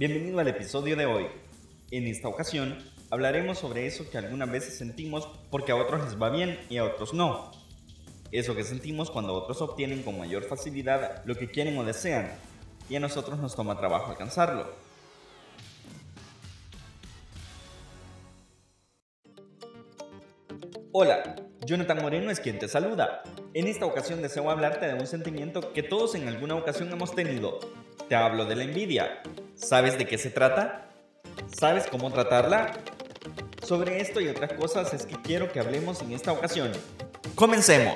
Bienvenido al episodio de hoy. En esta ocasión hablaremos sobre eso que algunas veces sentimos porque a otros les va bien y a otros no. Eso que sentimos cuando otros obtienen con mayor facilidad lo que quieren o desean y a nosotros nos toma trabajo alcanzarlo. Hola, Jonathan Moreno es quien te saluda. En esta ocasión deseo hablarte de un sentimiento que todos en alguna ocasión hemos tenido. Te hablo de la envidia. ¿Sabes de qué se trata? ¿Sabes cómo tratarla? Sobre esto y otras cosas es que quiero que hablemos en esta ocasión. ¡Comencemos!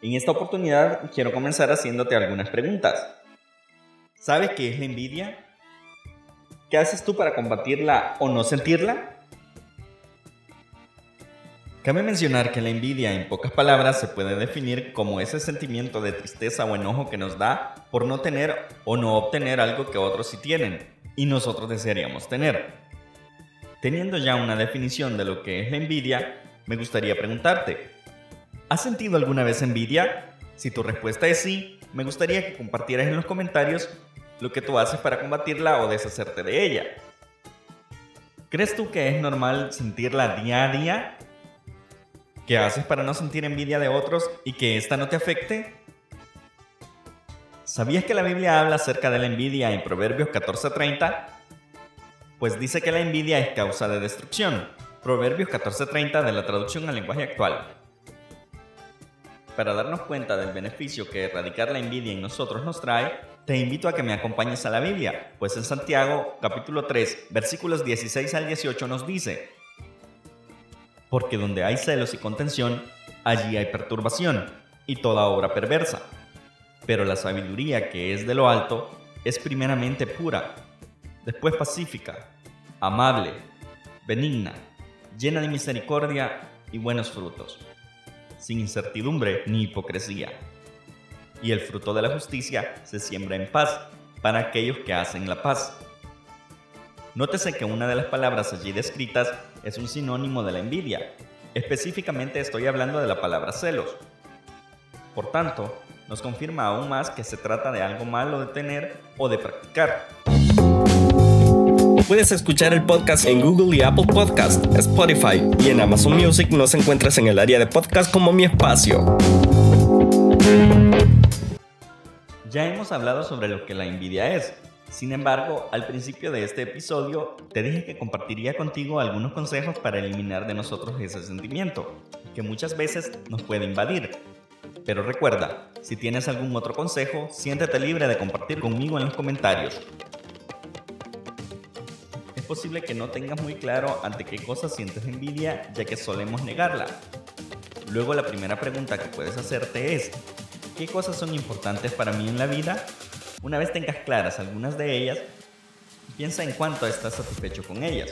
En esta oportunidad quiero comenzar haciéndote algunas preguntas. ¿Sabes qué es la envidia? ¿Qué haces tú para combatirla o no sentirla? Cabe mencionar que la envidia, en pocas palabras, se puede definir como ese sentimiento de tristeza o enojo que nos da por no tener o no obtener algo que otros sí tienen y nosotros desearíamos tener. Teniendo ya una definición de lo que es la envidia, me gustaría preguntarte, ¿has sentido alguna vez envidia? Si tu respuesta es sí, me gustaría que compartieras en los comentarios lo que tú haces para combatirla o deshacerte de ella. ¿Crees tú que es normal sentirla día a día? ¿Qué haces para no sentir envidia de otros y que ésta no te afecte? ¿Sabías que la Biblia habla acerca de la envidia en Proverbios 14:30? Pues dice que la envidia es causa de destrucción. Proverbios 14:30 de la traducción al lenguaje actual. Para darnos cuenta del beneficio que erradicar la envidia en nosotros nos trae, te invito a que me acompañes a la Biblia, pues en Santiago capítulo 3 versículos 16 al 18 nos dice, Porque donde hay celos y contención, allí hay perturbación y toda obra perversa. Pero la sabiduría que es de lo alto es primeramente pura, después pacífica, amable, benigna, llena de misericordia y buenos frutos, sin incertidumbre ni hipocresía y el fruto de la justicia se siembra en paz para aquellos que hacen la paz. Nótese que una de las palabras allí descritas es un sinónimo de la envidia. Específicamente estoy hablando de la palabra celos. Por tanto, nos confirma aún más que se trata de algo malo de tener o de practicar. Puedes escuchar el podcast en Google y Apple Podcast, Spotify y en Amazon Music nos encuentras en el área de podcast como mi espacio. Ya hemos hablado sobre lo que la envidia es. Sin embargo, al principio de este episodio te dije que compartiría contigo algunos consejos para eliminar de nosotros ese sentimiento, que muchas veces nos puede invadir. Pero recuerda, si tienes algún otro consejo, siéntete libre de compartir conmigo en los comentarios. Es posible que no tengas muy claro ante qué cosas sientes envidia, ya que solemos negarla. Luego la primera pregunta que puedes hacerte es, qué cosas son importantes para mí en la vida, una vez tengas claras algunas de ellas, piensa en cuánto estás satisfecho con ellas.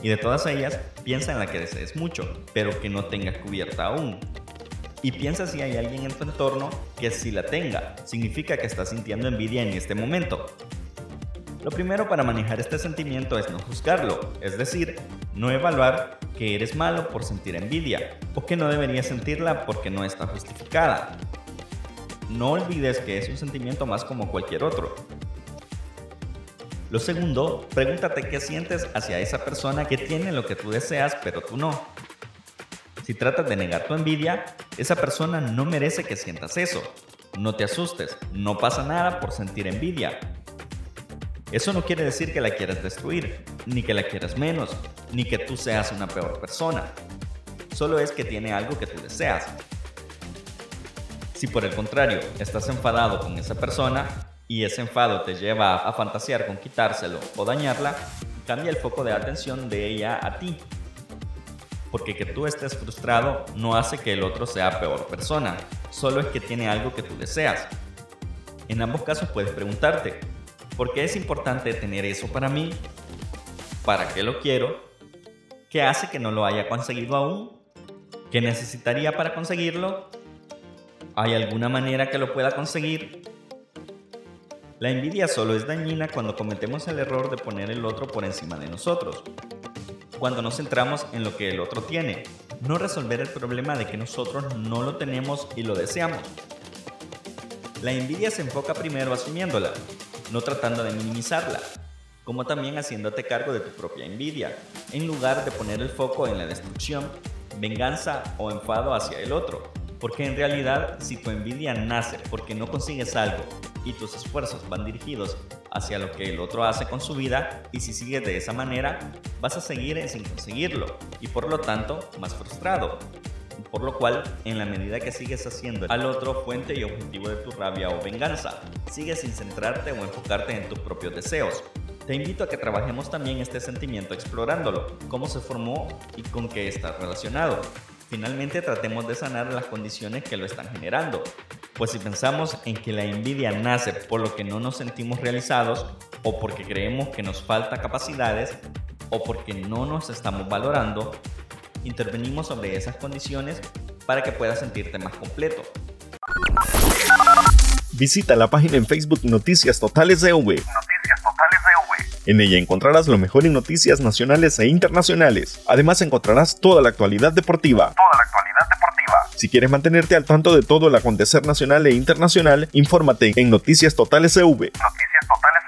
Y de todas ellas, piensa en la que desees mucho, pero que no tengas cubierta aún. Y piensa si hay alguien en tu entorno que si la tenga, significa que estás sintiendo envidia en este momento. Lo primero para manejar este sentimiento es no juzgarlo, es decir, no evaluar que eres malo por sentir envidia o que no deberías sentirla porque no está justificada. No olvides que es un sentimiento más como cualquier otro. Lo segundo, pregúntate qué sientes hacia esa persona que tiene lo que tú deseas pero tú no. Si tratas de negar tu envidia, esa persona no merece que sientas eso. No te asustes, no pasa nada por sentir envidia. Eso no quiere decir que la quieras destruir, ni que la quieras menos, ni que tú seas una peor persona. Solo es que tiene algo que tú deseas, si por el contrario estás enfadado con esa persona y ese enfado te lleva a, fantasear con quitárselo o dañarla, cambia el foco de atención de ella a ti. Porque que tú estés frustrado no hace que el otro sea peor persona, solo es que tiene algo que tú deseas. En ambos casos puedes preguntarte, ¿por qué es importante tener eso para mí? ¿Para qué lo quiero? ¿Qué hace que no lo haya conseguido aún? ¿Qué necesitaría para conseguirlo? ¿Hay alguna manera que lo pueda conseguir? La envidia solo es dañina cuando cometemos el error de poner el otro por encima de nosotros. Cuando nos centramos en lo que el otro tiene, no resolver el problema de que nosotros no lo tenemos y lo deseamos. La envidia se enfoca primero asumiéndola, no tratando de minimizarla, como también haciéndote cargo de tu propia envidia, en lugar de poner el foco en la destrucción, venganza o enfado hacia el otro. Porque en realidad, si tu envidia nace porque no consigues algo y tus esfuerzos van dirigidos hacia lo que el otro hace con su vida, y si sigues de esa manera, vas a seguir sin conseguirlo y por lo tanto más frustrado. Por lo cual, en la medida que sigues haciendo al otro fuente y objetivo de tu rabia o venganza, sigues sin centrarte o enfocarte en tus propios deseos. Te invito a que trabajemos también este sentimiento explorándolo, cómo se formó y con qué está relacionado. Finalmente tratemos de sanar las condiciones que lo están generando. Pues si pensamos en que la envidia nace por lo que no nos sentimos realizados o porque creemos que nos falta capacidades o porque no nos estamos valorando, intervenimos sobre esas condiciones para que puedas sentirte más completo. Visita la página en Facebook Noticias Totales de V. Noticias Totales de V. En ella encontrarás lo mejor en noticias nacionales e internacionales. Además encontrarás toda la actualidad deportiva. Toda la actualidad deportiva. Si quieres mantenerte al tanto de todo el acontecer nacional e internacional, infórmate en Noticias Totales EV. Noticias Totales.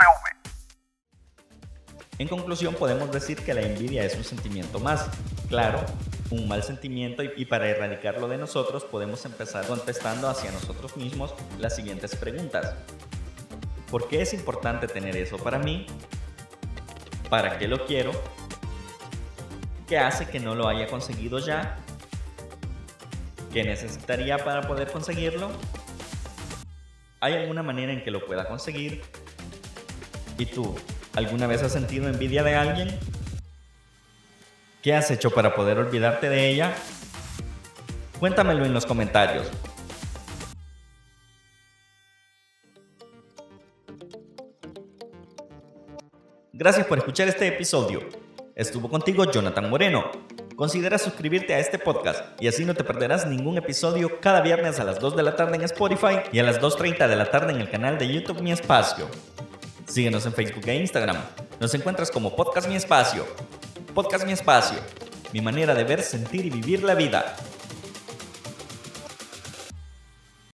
En conclusión, podemos decir que la envidia es un sentimiento más, claro, un mal sentimiento y para erradicarlo de nosotros podemos empezar contestando hacia nosotros mismos las siguientes preguntas. ¿Por qué es importante tener eso para mí? ¿Para qué lo quiero? ¿Qué hace que no lo haya conseguido ya? ¿Qué necesitaría para poder conseguirlo? ¿Hay alguna manera en que lo pueda conseguir? ¿Y tú, alguna vez has sentido envidia de alguien? ¿Qué has hecho para poder olvidarte de ella? Cuéntamelo en los comentarios. Gracias por escuchar este episodio. Estuvo contigo Jonathan Moreno. Considera suscribirte a este podcast y así no te perderás ningún episodio cada viernes a las 2 de la tarde en Spotify y a las 2.30 de la tarde en el canal de YouTube Mi Espacio. Síguenos en Facebook e Instagram. Nos encuentras como Podcast Mi Espacio. Podcast Mi Espacio. Mi manera de ver, sentir y vivir la vida.